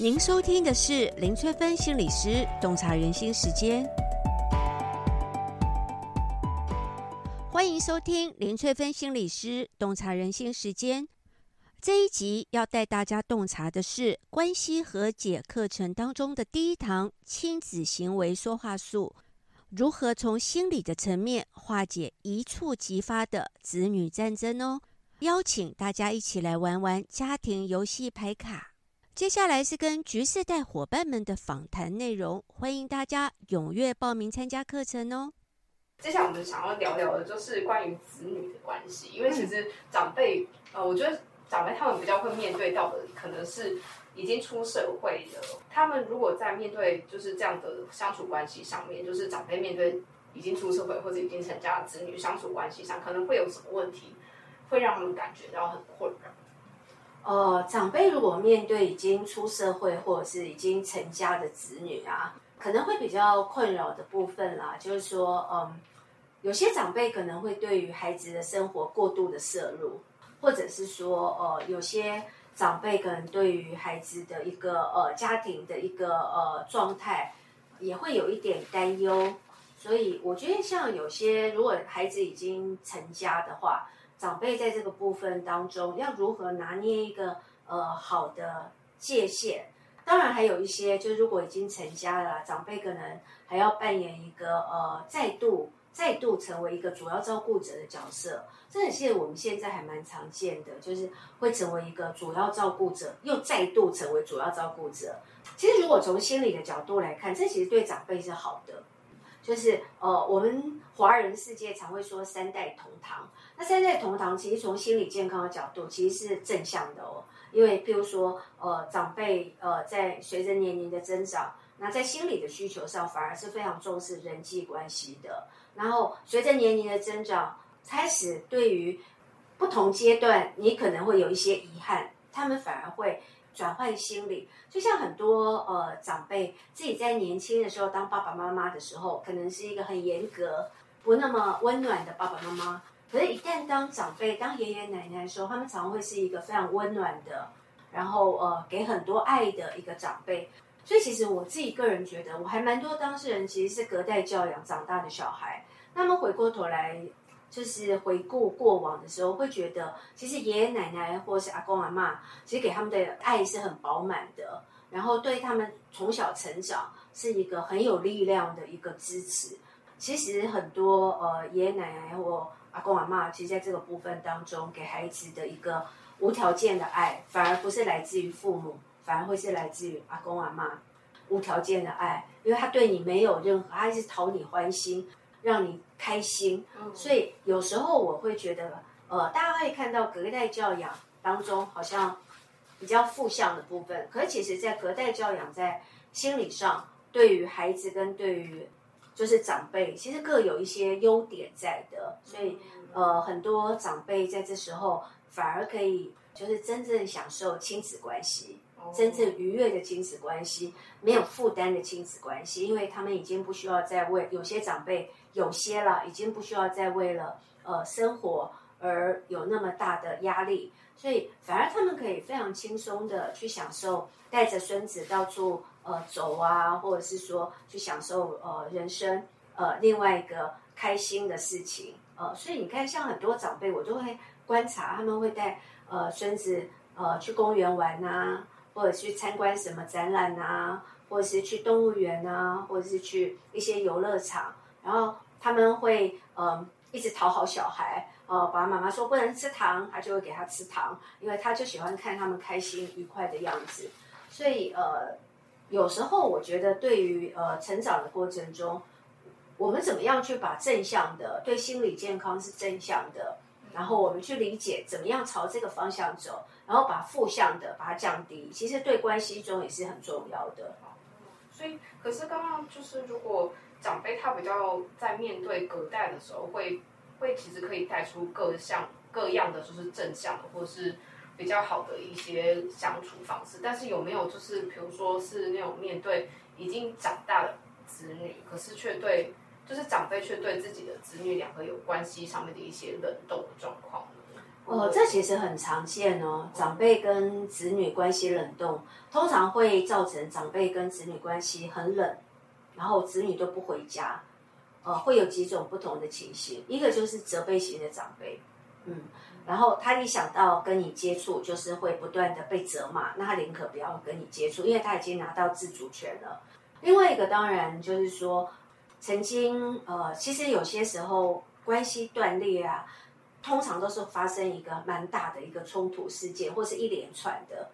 您收听的是林翠芬心理师洞察人心时间，欢迎收听林翠芬心理师洞察人心时间。这一集要带大家洞察的是关系和解课程当中的第一堂亲子行为说话术，如何从心理的层面化解一触即发的子女战争哦。邀请大家一起来玩玩家庭游戏牌卡。接下来是跟局世代伙伴们的访谈内容，欢迎大家踊跃报名参加课程哦。接下来我们想要聊聊的就是关于子女的关系，因为其实长辈，呃，我觉得长辈他们比较会面对到的，可能是已经出社会的，他们如果在面对就是这样的相处关系上面，就是长辈面对已经出社会或者已经成家的子女相处关系上，可能会有什么问题，会让他们感觉到很困扰。呃，长辈如果面对已经出社会或者是已经成家的子女啊，可能会比较困扰的部分啦，就是说，嗯，有些长辈可能会对于孩子的生活过度的摄入，或者是说，呃，有些长辈可能对于孩子的一个呃家庭的一个呃状态也会有一点担忧，所以我觉得像有些如果孩子已经成家的话。长辈在这个部分当中要如何拿捏一个呃好的界限？当然还有一些，就如果已经成家了，长辈可能还要扮演一个呃再度再度成为一个主要照顾者的角色。这也是我们现在还蛮常见的，就是会成为一个主要照顾者，又再度成为主要照顾者。其实如果从心理的角度来看，这其实对长辈是好的。就是呃，我们华人世界常会说三代同堂。那三代同堂其实从心理健康的角度其实是正向的哦，因为譬如说呃，长辈呃在随着年龄的增长，那在心理的需求上反而是非常重视人际关系的。然后随着年龄的增长，开始对于不同阶段你可能会有一些遗憾，他们反而会。转换心理，就像很多呃长辈自己在年轻的时候当爸爸妈妈的时候，可能是一个很严格、不那么温暖的爸爸妈妈。可是，一旦当长辈、当爷爷奶奶的时候，他们常常会是一个非常温暖的，然后呃给很多爱的一个长辈。所以，其实我自己个人觉得，我还蛮多当事人其实是隔代教养长大的小孩。那么回过头来。就是回顾过往的时候，会觉得其实爷爷奶奶或是阿公阿妈，其实给他们的爱是很饱满的，然后对他们从小成长是一个很有力量的一个支持。其实很多呃爷爷奶奶或阿公阿妈，其实在这个部分当中，给孩子的一个无条件的爱，反而不是来自于父母，反而会是来自于阿公阿妈无条件的爱，因为他对你没有任何，他是讨你欢心。让你开心，所以有时候我会觉得，呃，大家会看到隔代教养当中好像比较负向的部分，可是其实，在隔代教养在心理上，对于孩子跟对于就是长辈，其实各有一些优点在的，所以呃，很多长辈在这时候反而可以就是真正享受亲子关系。真正愉悦的亲子关系，没有负担的亲子关系，因为他们已经不需要再为有些长辈，有些了已经不需要再为了呃生活而有那么大的压力，所以反而他们可以非常轻松的去享受带着孙子到处呃走啊，或者是说去享受呃人生呃另外一个开心的事情呃，所以你看像很多长辈，我都会观察他们会带呃孙子呃去公园玩啊。或者去参观什么展览啊，或者是去动物园啊，或者是去一些游乐场，然后他们会嗯一直讨好小孩，呃，爸爸妈妈说不能吃糖，他就会给他吃糖，因为他就喜欢看他们开心愉快的样子。所以呃，有时候我觉得对于呃成长的过程中，我们怎么样去把正向的对心理健康是正向的，然后我们去理解怎么样朝这个方向走。然后把负向的把它降低，其实对关系中也是很重要的。所以，可是刚刚就是，如果长辈他比较在面对隔代的时候，会会其实可以带出各项各样的就是正向的，或是比较好的一些相处方式。但是有没有就是，比如说是那种面对已经长大的子女，可是却对就是长辈却对自己的子女两个有关系上面的一些冷冻的状况？哦，这其实很常见哦。长辈跟子女关系冷冻，通常会造成长辈跟子女关系很冷，然后子女都不回家。呃，会有几种不同的情形，一个就是责备型的长辈，嗯，然后他一想到跟你接触，就是会不断的被责骂，那他宁可不要跟你接触，因为他已经拿到自主权了。另外一个当然就是说，曾经呃，其实有些时候关系断裂啊。通常都是发生一个蛮大的一个冲突事件，或是一连串的，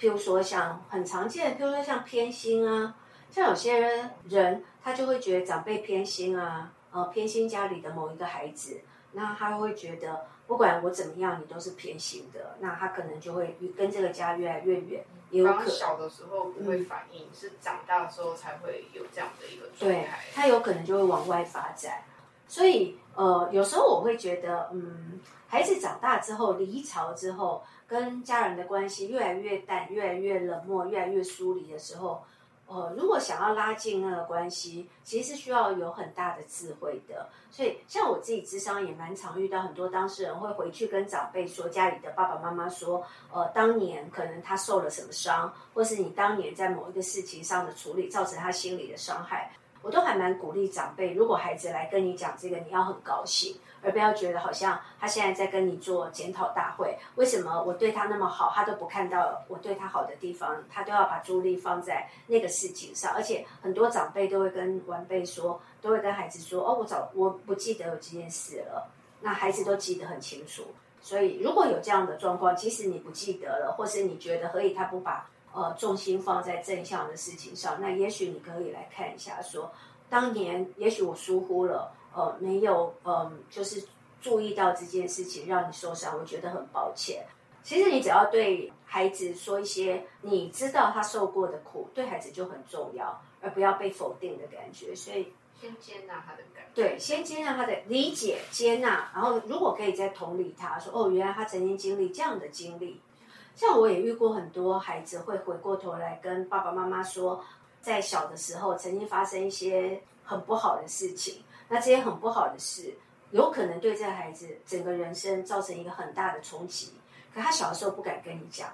譬如说像很常见，譬如说像偏心啊，像有些人他就会觉得长辈偏心啊，呃，偏心家里的某一个孩子，那他会觉得不管我怎么样，你都是偏心的，那他可能就会跟这个家越来越远。也有可能小的时候不会反应，是长大之后才会有这样的一个状态。对，他有可能就会往外发展。所以，呃，有时候我会觉得，嗯，孩子长大之后离巢之后，跟家人的关系越来越淡，越来越冷漠，越来越疏离的时候，呃，如果想要拉近那个关系，其实是需要有很大的智慧的。所以，像我自己智商也蛮常遇到很多当事人会回去跟长辈说，家里的爸爸妈妈说，呃，当年可能他受了什么伤，或是你当年在某一个事情上的处理造成他心理的伤害。我都还蛮鼓励长辈，如果孩子来跟你讲这个，你要很高兴，而不要觉得好像他现在在跟你做检讨大会。为什么我对他那么好，他都不看到我对他好的地方，他都要把注意力放在那个事情上？而且很多长辈都会跟晚辈说，都会跟孩子说：“哦，我早我不记得有这件事了。”那孩子都记得很清楚。所以如果有这样的状况，即使你不记得了，或是你觉得何以他不把。呃，重心放在正向的事情上，那也许你可以来看一下说，说当年也许我疏忽了，呃，没有，嗯、呃，就是注意到这件事情让你受伤，我觉得很抱歉。其实你只要对孩子说一些你知道他受过的苦，对孩子就很重要，而不要被否定的感觉。所以先接纳他的感觉，对，先接纳他的理解、接纳，然后如果可以再同理他说，哦，原来他曾经经历这样的经历。像我也遇过很多孩子会回过头来跟爸爸妈妈说，在小的时候曾经发生一些很不好的事情。那这些很不好的事，有可能对这个孩子整个人生造成一个很大的冲击。可他小的时候不敢跟你讲，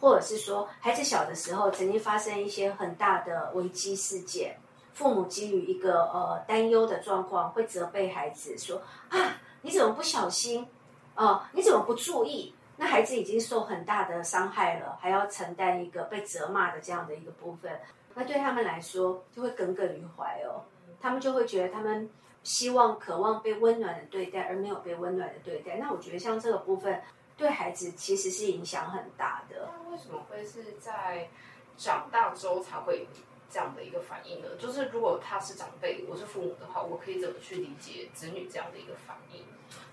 或者是说孩子小的时候曾经发生一些很大的危机事件，父母基于一个呃担忧的状况，会责备孩子说啊，你怎么不小心？哦、你怎么不注意？那孩子已经受很大的伤害了，还要承担一个被责骂的这样的一个部分，那对他们来说就会耿耿于怀哦。他们就会觉得他们希望、渴望被温暖的对待，而没有被温暖的对待。那我觉得像这个部分，对孩子其实是影响很大的。那为什么会是在长大之后才会这样的一个反应呢？就是如果他是长辈，我是父母的话，我可以怎么去理解子女这样的一个反应？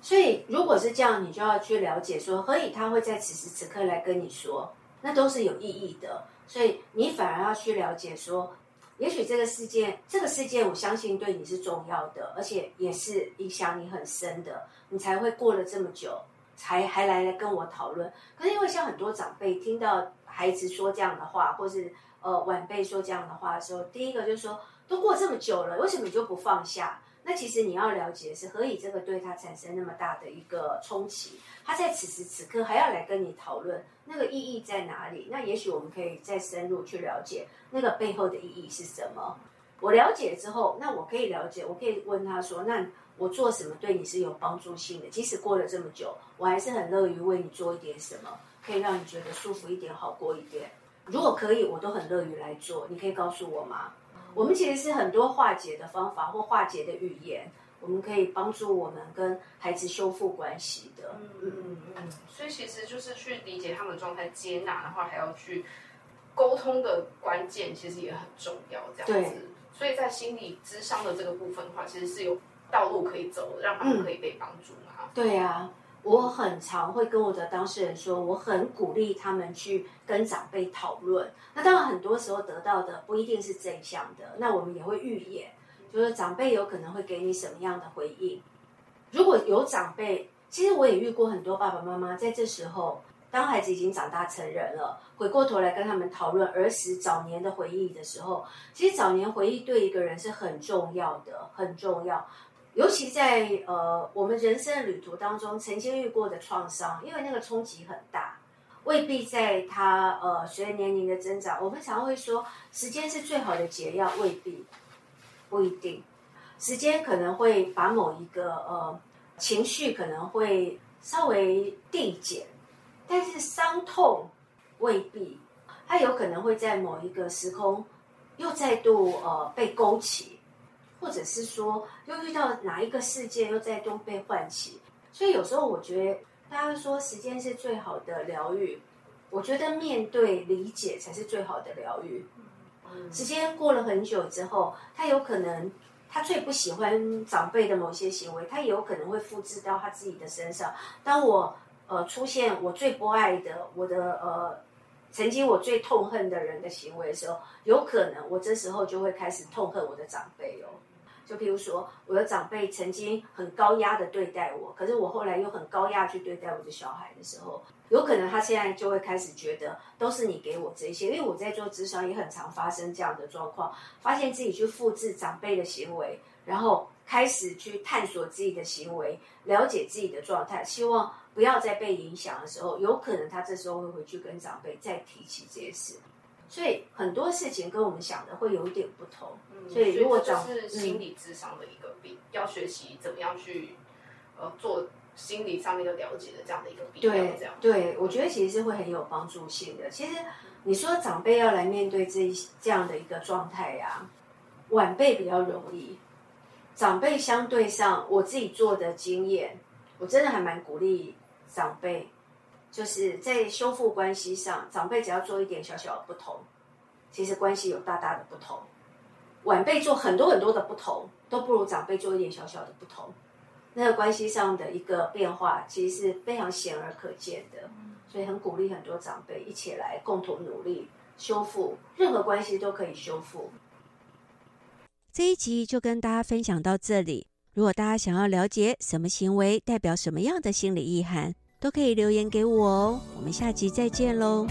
所以，如果是这样，你就要去了解说，何以他会在此时此刻来跟你说，那都是有意义的。所以，你反而要去了解说，也许这个事件，这个事件，我相信对你是重要的，而且也是影响你很深的，你才会过了这么久，才还来来跟我讨论。可是，因为像很多长辈听到孩子说这样的话，或是呃晚辈说这样的话的时候，第一个就是说，都过这么久了，为什么你就不放下？那其实你要了解是，何以这个对他产生那么大的一个冲击？他在此时此刻还要来跟你讨论，那个意义在哪里？那也许我们可以再深入去了解那个背后的意义是什么。我了解之后，那我可以了解，我可以问他说：“那我做什么对你是有帮助性的？即使过了这么久，我还是很乐于为你做一点什么，可以让你觉得舒服一点、好过一点。如果可以，我都很乐于来做。你可以告诉我吗？”我们其实是很多化解的方法或化解的语言，我们可以帮助我们跟孩子修复关系的。嗯嗯嗯嗯。所以其实就是去理解他们的状态，接纳的话，还要去沟通的关键，其实也很重要。这样子。所以在心理智商的这个部分的话，其实是有道路可以走，让他们可以被帮助嘛。对呀。我很常会跟我的当事人说，我很鼓励他们去跟长辈讨论。那当然，很多时候得到的不一定是正向的。那我们也会预演，就是长辈有可能会给你什么样的回应。如果有长辈，其实我也遇过很多爸爸妈妈，在这时候，当孩子已经长大成人了，回过头来跟他们讨论儿时早年的回忆的时候，其实早年回忆对一个人是很重要的，很重要。尤其在呃我们人生的旅途当中，曾经遇过的创伤，因为那个冲击很大，未必在他呃随着年龄的增长，我们常会说时间是最好的解药，未必，不一定，时间可能会把某一个呃情绪可能会稍微递减，但是伤痛未必，它有可能会在某一个时空又再度呃被勾起。或者是说，又遇到哪一个事件，又再度被唤起，所以有时候我觉得，大家说时间是最好的疗愈，我觉得面对理解才是最好的疗愈。时间过了很久之后，他有可能，他最不喜欢长辈的某些行为，他也有可能会复制到他自己的身上。当我呃出现我最不爱的，我的呃曾经我最痛恨的人的行为的时候，有可能我这时候就会开始痛恨我的长辈哦。就譬如说，我的长辈曾经很高压的对待我，可是我后来又很高压去对待我的小孩的时候，有可能他现在就会开始觉得都是你给我这些，因为我在做咨商也很常发生这样的状况，发现自己去复制长辈的行为，然后开始去探索自己的行为，了解自己的状态，希望不要再被影响的时候，有可能他这时候会回去跟长辈再提起这些事。所以很多事情跟我们想的会有一点不同。嗯、所以如果讲是心理智商的一个病，嗯、要学习怎么样去呃做心理上面的了解的这样的一个病。对，这样对，我觉得其实是会很有帮助性的。其实你说长辈要来面对这这样的一个状态呀，晚辈比较容易。长辈相对上，我自己做的经验，我真的还蛮鼓励长辈。就是在修复关系上，长辈只要做一点小小的不同，其实关系有大大的不同。晚辈做很多很多的不同，都不如长辈做一点小小的不同。那个关系上的一个变化，其实是非常显而可见的。所以很鼓励很多长辈一起来共同努力修复，任何关系都可以修复。这一集就跟大家分享到这里。如果大家想要了解什么行为代表什么样的心理意涵，都可以留言给我哦，我们下集再见喽。